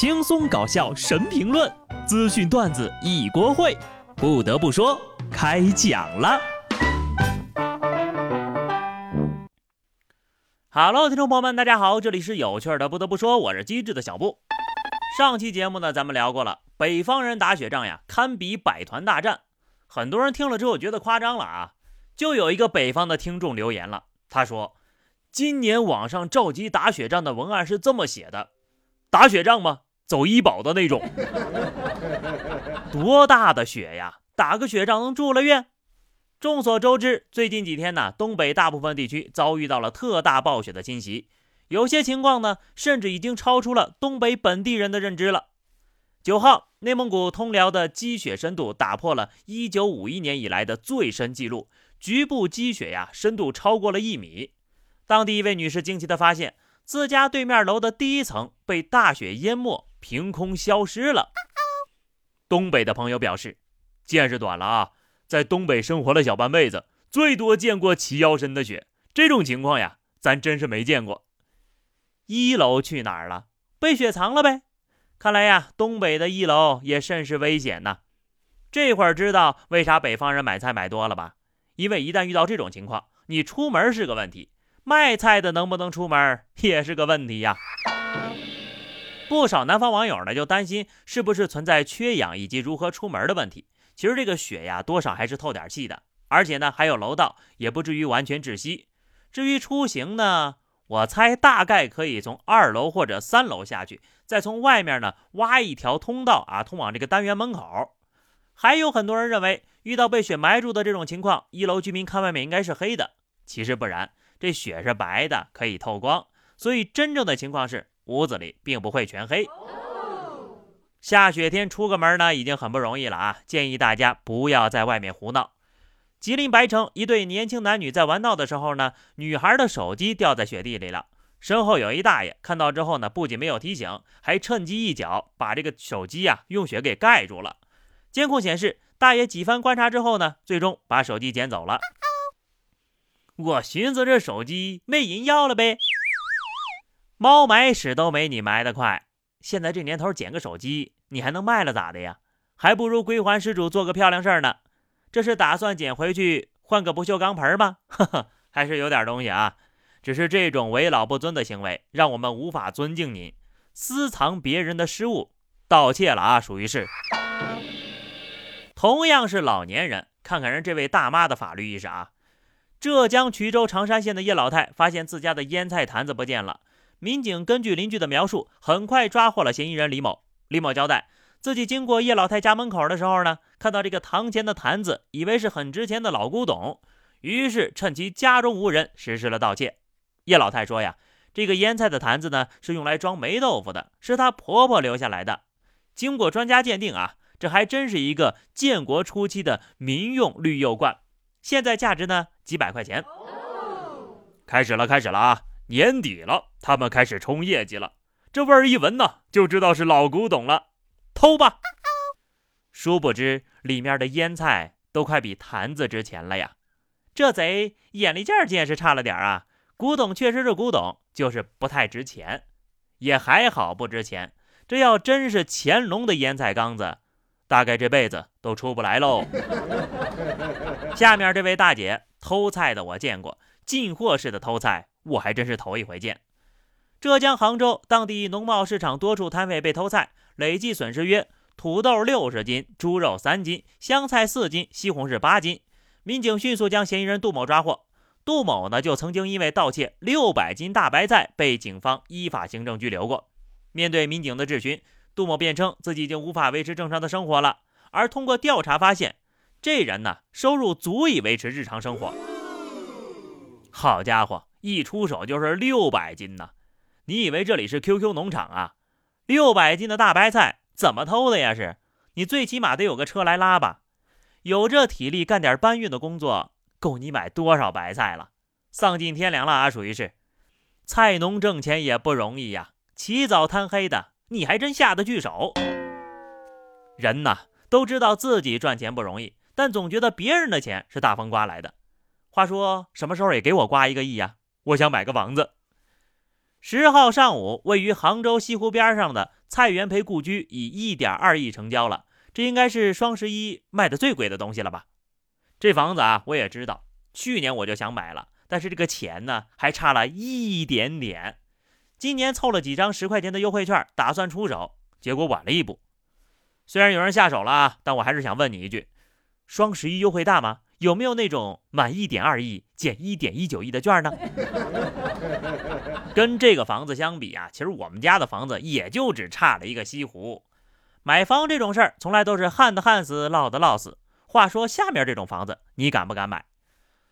轻松搞笑神评论，资讯段子一锅烩。不得不说，开讲了。Hello，听众朋友们，大家好，这里是有趣的。不得不说，我是机智的小布。上期节目呢，咱们聊过了，北方人打雪仗呀，堪比百团大战。很多人听了之后觉得夸张了啊。就有一个北方的听众留言了，他说：“今年网上召集打雪仗的文案是这么写的，打雪仗吗？走医保的那种。多大的雪呀？打个雪仗能住了院？众所周知，最近几天呢，东北大部分地区遭遇到了特大暴雪的侵袭，有些情况呢，甚至已经超出了东北本地人的认知了。九号，内蒙古通辽的积雪深度打破了一九五一年以来的最深记录。”局部积雪呀，深度超过了一米。当地一位女士惊奇地发现，自家对面楼的第一层被大雪淹没，凭空消失了。东北的朋友表示，见识短了啊，在东北生活了小半辈子，最多见过齐腰深的雪，这种情况呀，咱真是没见过。一楼去哪儿了？被雪藏了呗。看来呀，东北的一楼也甚是危险呐。这会儿知道为啥北方人买菜买多了吧？因为一旦遇到这种情况，你出门是个问题，卖菜的能不能出门也是个问题呀。不少南方网友呢就担心是不是存在缺氧以及如何出门的问题。其实这个雪呀，多少还是透点气的，而且呢还有楼道，也不至于完全窒息。至于出行呢，我猜大概可以从二楼或者三楼下去，再从外面呢挖一条通道啊，通往这个单元门口。还有很多人认为，遇到被雪埋住的这种情况，一楼居民看外面应该是黑的。其实不然，这雪是白的，可以透光，所以真正的情况是屋子里并不会全黑。下雪天出个门呢，已经很不容易了啊！建议大家不要在外面胡闹。吉林白城一对年轻男女在玩闹的时候呢，女孩的手机掉在雪地里了，身后有一大爷看到之后呢，不仅没有提醒，还趁机一脚把这个手机呀用雪给盖住了。监控显示，大爷几番观察之后呢，最终把手机捡走了。我寻思这手机没人要了呗，猫埋屎都没你埋的快。现在这年头捡个手机，你还能卖了咋的呀？还不如归还失主做个漂亮事儿呢。这是打算捡回去换个不锈钢盆吗？呵呵，还是有点东西啊。只是这种为老不尊的行为，让我们无法尊敬您。私藏别人的失物，盗窃了啊，属于是。同样是老年人，看看人这位大妈的法律意识啊！浙江衢州长山县的叶老太发现自家的腌菜坛子不见了，民警根据邻居的描述，很快抓获了嫌疑人李某。李某交代，自己经过叶老太家门口的时候呢，看到这个堂前的坛子，以为是很值钱的老古董，于是趁其家中无人，实施了盗窃。叶老太说呀，这个腌菜的坛子呢，是用来装霉豆腐的，是她婆婆留下来的。经过专家鉴定啊。这还真是一个建国初期的民用绿釉罐，现在价值呢几百块钱。开始了，开始了啊！年底了，他们开始冲业绩了。这味儿一闻呢，就知道是老古董了。偷吧！殊不知里面的腌菜都快比坛子值钱了呀！这贼眼力劲儿见识差了点啊！古董确实是古董，就是不太值钱，也还好不值钱。这要真是乾隆的腌菜缸子。大概这辈子都出不来喽。下面这位大姐偷菜的我见过，进货式的偷菜我还真是头一回见。浙江杭州当地农贸市场多处摊位被偷菜，累计损失约土豆六十斤、猪肉三斤、香菜四斤、西红柿八斤。民警迅速将嫌疑人杜某抓获。杜某呢，就曾经因为盗窃六百斤大白菜被警方依法行政拘留过。面对民警的质询。杜某辩称自己已经无法维持正常的生活了，而通过调查发现，这人呢收入足以维持日常生活。好家伙，一出手就是六百斤呢！你以为这里是 QQ 农场啊？六百斤的大白菜怎么偷的呀？是你最起码得有个车来拉吧？有这体力干点搬运的工作，够你买多少白菜了？丧尽天良了啊！属于是，菜农挣钱也不容易呀，起早贪黑的。你还真下得去手。人呐，都知道自己赚钱不容易，但总觉得别人的钱是大风刮来的。话说，什么时候也给我刮一个亿呀？我想买个房子。十号上午，位于杭州西湖边上的蔡元培故居以一点二亿成交了，这应该是双十一卖的最贵的东西了吧？这房子啊，我也知道，去年我就想买了，但是这个钱呢，还差了一点点。今年凑了几张十块钱的优惠券，打算出手，结果晚了一步。虽然有人下手了啊，但我还是想问你一句：双十一优惠大吗？有没有那种满一点二亿减一点一九亿的券呢？跟这个房子相比啊，其实我们家的房子也就只差了一个西湖。买房这种事儿，从来都是旱的旱死，涝的涝死。话说下面这种房子，你敢不敢买？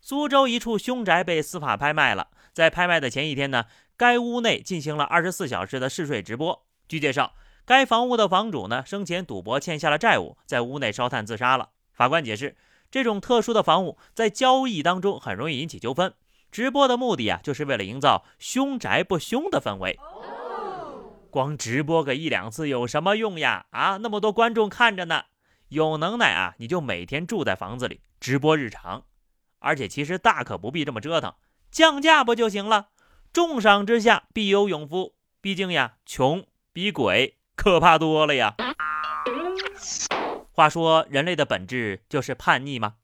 苏州一处凶宅被司法拍卖了，在拍卖的前一天呢，该屋内进行了二十四小时的试睡直播。据介绍，该房屋的房主呢，生前赌博欠下了债务，在屋内烧炭自杀了。法官解释。这种特殊的房屋在交易当中很容易引起纠纷。直播的目的啊，就是为了营造凶宅不凶的氛围。光直播个一两次有什么用呀？啊，那么多观众看着呢。有能耐啊，你就每天住在房子里直播日常。而且其实大可不必这么折腾，降价不就行了？重赏之下必有勇夫。毕竟呀，穷比鬼可怕多了呀。话说，人类的本质就是叛逆吗？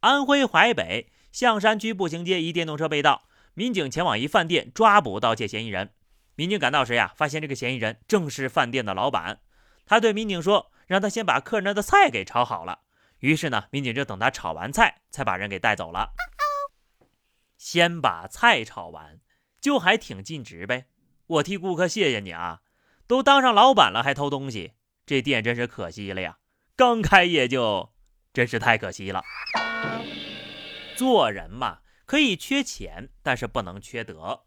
安徽淮北象山区步行街一电动车被盗，民警前往一饭店抓捕盗窃嫌疑人。民警赶到时呀，发现这个嫌疑人正是饭店的老板。他对民警说：“让他先把客人的菜给炒好了。”于是呢，民警就等他炒完菜，才把人给带走了。先把菜炒完，就还挺尽职呗。我替顾客谢谢你啊！都当上老板了还偷东西，这店真是可惜了呀。刚开业就，真是太可惜了。做人嘛，可以缺钱，但是不能缺德。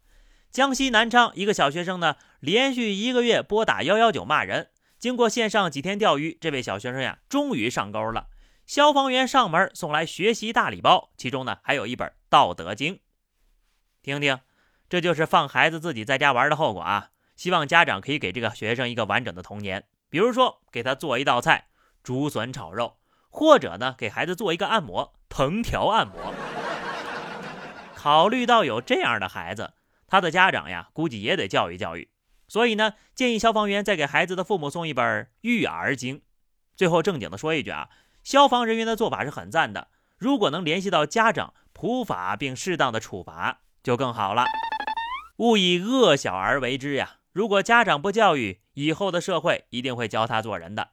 江西南昌一个小学生呢，连续一个月拨打幺幺九骂人，经过线上几天钓鱼，这位小学生呀，终于上钩了。消防员上门送来学习大礼包，其中呢还有一本《道德经》。听听，这就是放孩子自己在家玩的后果啊！希望家长可以给这个学生一个完整的童年，比如说给他做一道菜。竹笋炒肉，或者呢，给孩子做一个按摩，藤条按摩。考虑到有这样的孩子，他的家长呀，估计也得教育教育。所以呢，建议消防员再给孩子的父母送一本《育儿经》。最后正经的说一句啊，消防人员的做法是很赞的。如果能联系到家长，普法并适当的处罚，就更好了。勿以恶小而为之呀！如果家长不教育，以后的社会一定会教他做人的。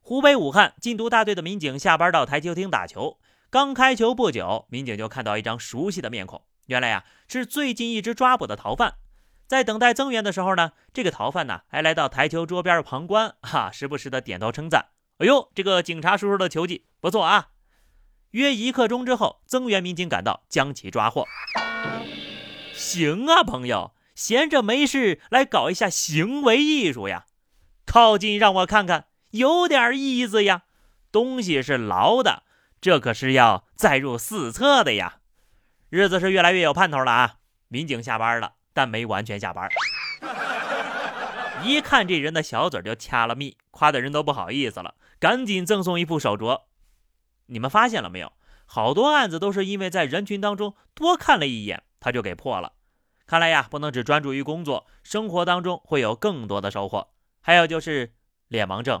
湖北武汉禁毒大队的民警下班到台球厅打球，刚开球不久，民警就看到一张熟悉的面孔。原来呀，是最近一直抓捕的逃犯。在等待增援的时候呢，这个逃犯呢还来到台球桌边旁观，哈，时不时的点头称赞：“哎呦，这个警察叔叔的球技不错啊！”约一刻钟之后，增援民警赶到，将其抓获。行啊，朋友，闲着没事来搞一下行为艺术呀！靠近让我看看。有点意思呀，东西是牢的，这可是要载入史册的呀。日子是越来越有盼头了啊！民警下班了，但没完全下班。一看这人的小嘴就掐了蜜，夸的人都不好意思了，赶紧赠送一副手镯。你们发现了没有？好多案子都是因为在人群当中多看了一眼，他就给破了。看来呀，不能只专注于工作，生活当中会有更多的收获。还有就是脸盲症。